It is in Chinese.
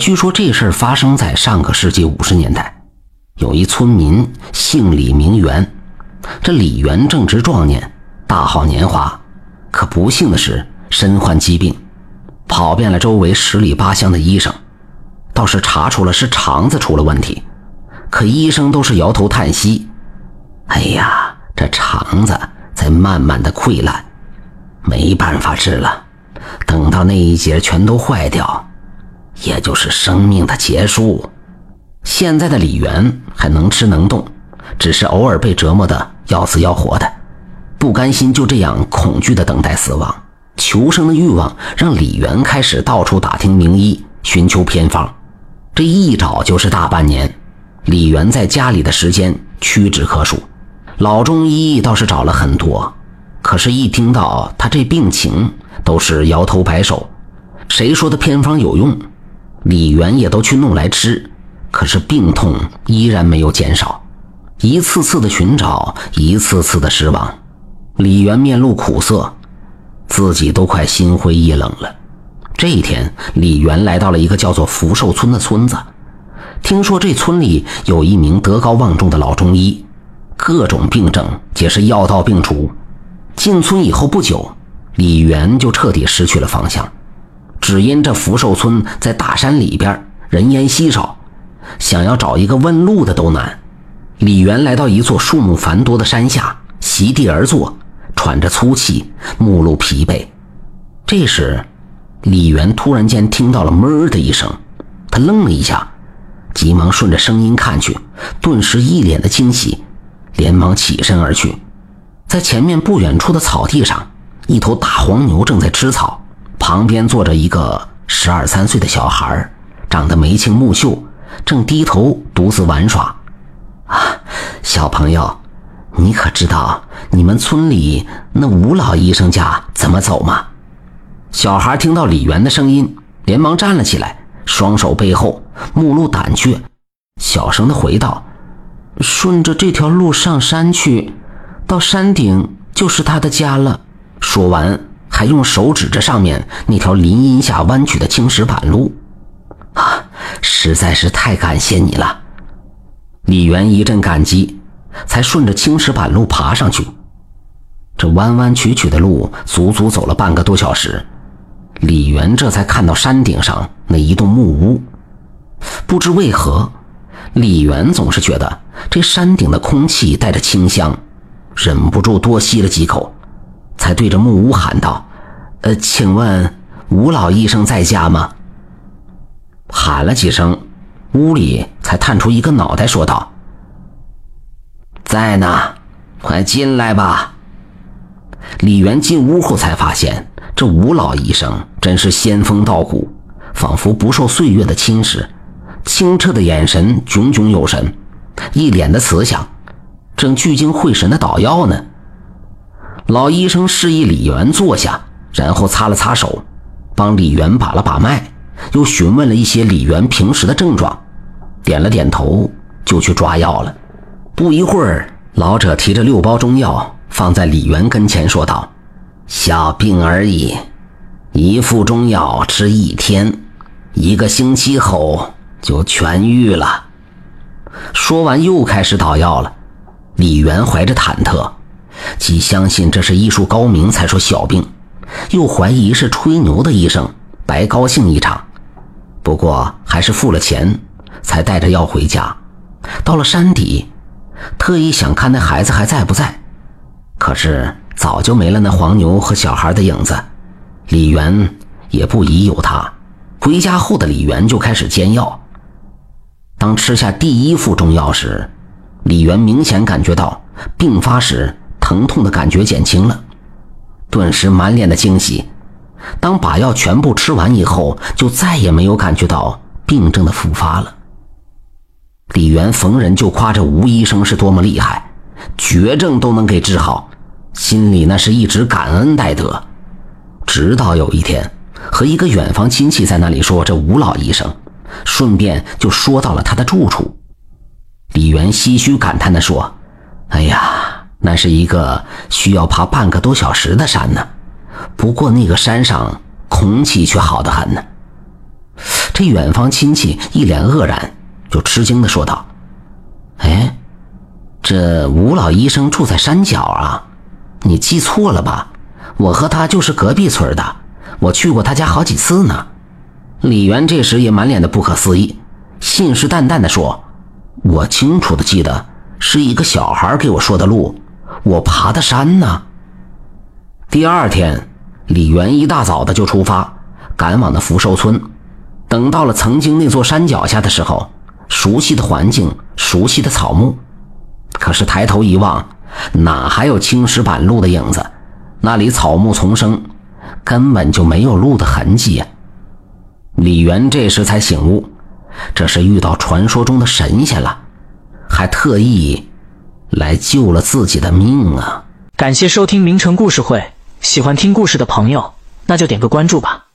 据说这事儿发生在上个世纪五十年代，有一村民姓李名媛，这李媛正值壮年，大好年华，可不幸的是身患疾病，跑遍了周围十里八乡的医生，倒是查出了是肠子出了问题，可医生都是摇头叹息：“哎呀，这肠子在慢慢的溃烂，没办法治了，等到那一节全都坏掉。”也就是生命的结束。现在的李元还能吃能动，只是偶尔被折磨的要死要活的，不甘心就这样恐惧的等待死亡。求生的欲望让李元开始到处打听名医，寻求偏方。这一找就是大半年。李元在家里的时间屈指可数，老中医倒是找了很多，可是，一听到他这病情，都是摇头摆手。谁说的偏方有用？李元也都去弄来吃，可是病痛依然没有减少。一次次的寻找，一次次的失望，李元面露苦涩，自己都快心灰意冷了。这一天，李元来到了一个叫做福寿村的村子，听说这村里有一名德高望重的老中医，各种病症皆是药到病除。进村以后不久，李元就彻底失去了方向。只因这福寿村在大山里边，人烟稀少，想要找一个问路的都难。李元来到一座树木繁多的山下，席地而坐，喘着粗气，目露疲惫。这时，李元突然间听到了“哞”的一声，他愣了一下，急忙顺着声音看去，顿时一脸的惊喜，连忙起身而去。在前面不远处的草地上，一头大黄牛正在吃草。旁边坐着一个十二三岁的小孩，长得眉清目秀，正低头独自玩耍。啊，小朋友，你可知道你们村里那吴老医生家怎么走吗？小孩听到李元的声音，连忙站了起来，双手背后，目露胆怯，小声的回道：“顺着这条路上山去，到山顶就是他的家了。”说完。还用手指着上面那条林荫下弯曲的青石板路，啊，实在是太感谢你了！李元一阵感激，才顺着青石板路爬上去。这弯弯曲曲的路，足足走了半个多小时，李元这才看到山顶上那一栋木屋。不知为何，李元总是觉得这山顶的空气带着清香，忍不住多吸了几口。才对着木屋喊道：“呃，请问吴老医生在家吗？”喊了几声，屋里才探出一个脑袋，说道：“在呢，快进来吧。”李元进屋后才发现，这吴老医生真是仙风道骨，仿佛不受岁月的侵蚀，清澈的眼神炯炯有神，一脸的慈祥，正聚精会神的捣药呢。老医生示意李元坐下，然后擦了擦手，帮李元把了把脉，又询问了一些李元平时的症状，点了点头，就去抓药了。不一会儿，老者提着六包中药放在李元跟前，说道：“小病而已，一副中药吃一天，一个星期后就痊愈了。”说完，又开始捣药了。李元怀着忐忑。既相信这是医术高明才说小病，又怀疑是吹牛的医生白高兴一场。不过还是付了钱，才带着药回家。到了山底，特意想看那孩子还在不在，可是早就没了那黄牛和小孩的影子。李元也不疑有他。回家后的李元就开始煎药。当吃下第一副中药时，李元明显感觉到病发时。疼痛的感觉减轻了，顿时满脸的惊喜。当把药全部吃完以后，就再也没有感觉到病症的复发了。李元逢人就夸这吴医生是多么厉害，绝症都能给治好，心里那是一直感恩戴德。直到有一天，和一个远房亲戚在那里说这吴老医生，顺便就说到了他的住处。李元唏嘘感叹地说：“哎呀。”那是一个需要爬半个多小时的山呢，不过那个山上空气却好得很呢。这远方亲戚一脸愕然，就吃惊的说道：“哎，这吴老医生住在山脚啊？你记错了吧？我和他就是隔壁村的，我去过他家好几次呢。”李元这时也满脸的不可思议，信誓旦旦地说：“我清楚的记得是一个小孩给我说的路，我爬的山呢。”第二天，李元一大早的就出发，赶往了福寿村。等到了曾经那座山脚下的时候，熟悉的环境，熟悉的草木，可是抬头一望，哪还有青石板路的影子？那里草木丛生，根本就没有路的痕迹呀！李元这时才醒悟，这是遇到传说中的神仙了，还特意来救了自己的命啊！感谢收听名城故事会，喜欢听故事的朋友，那就点个关注吧。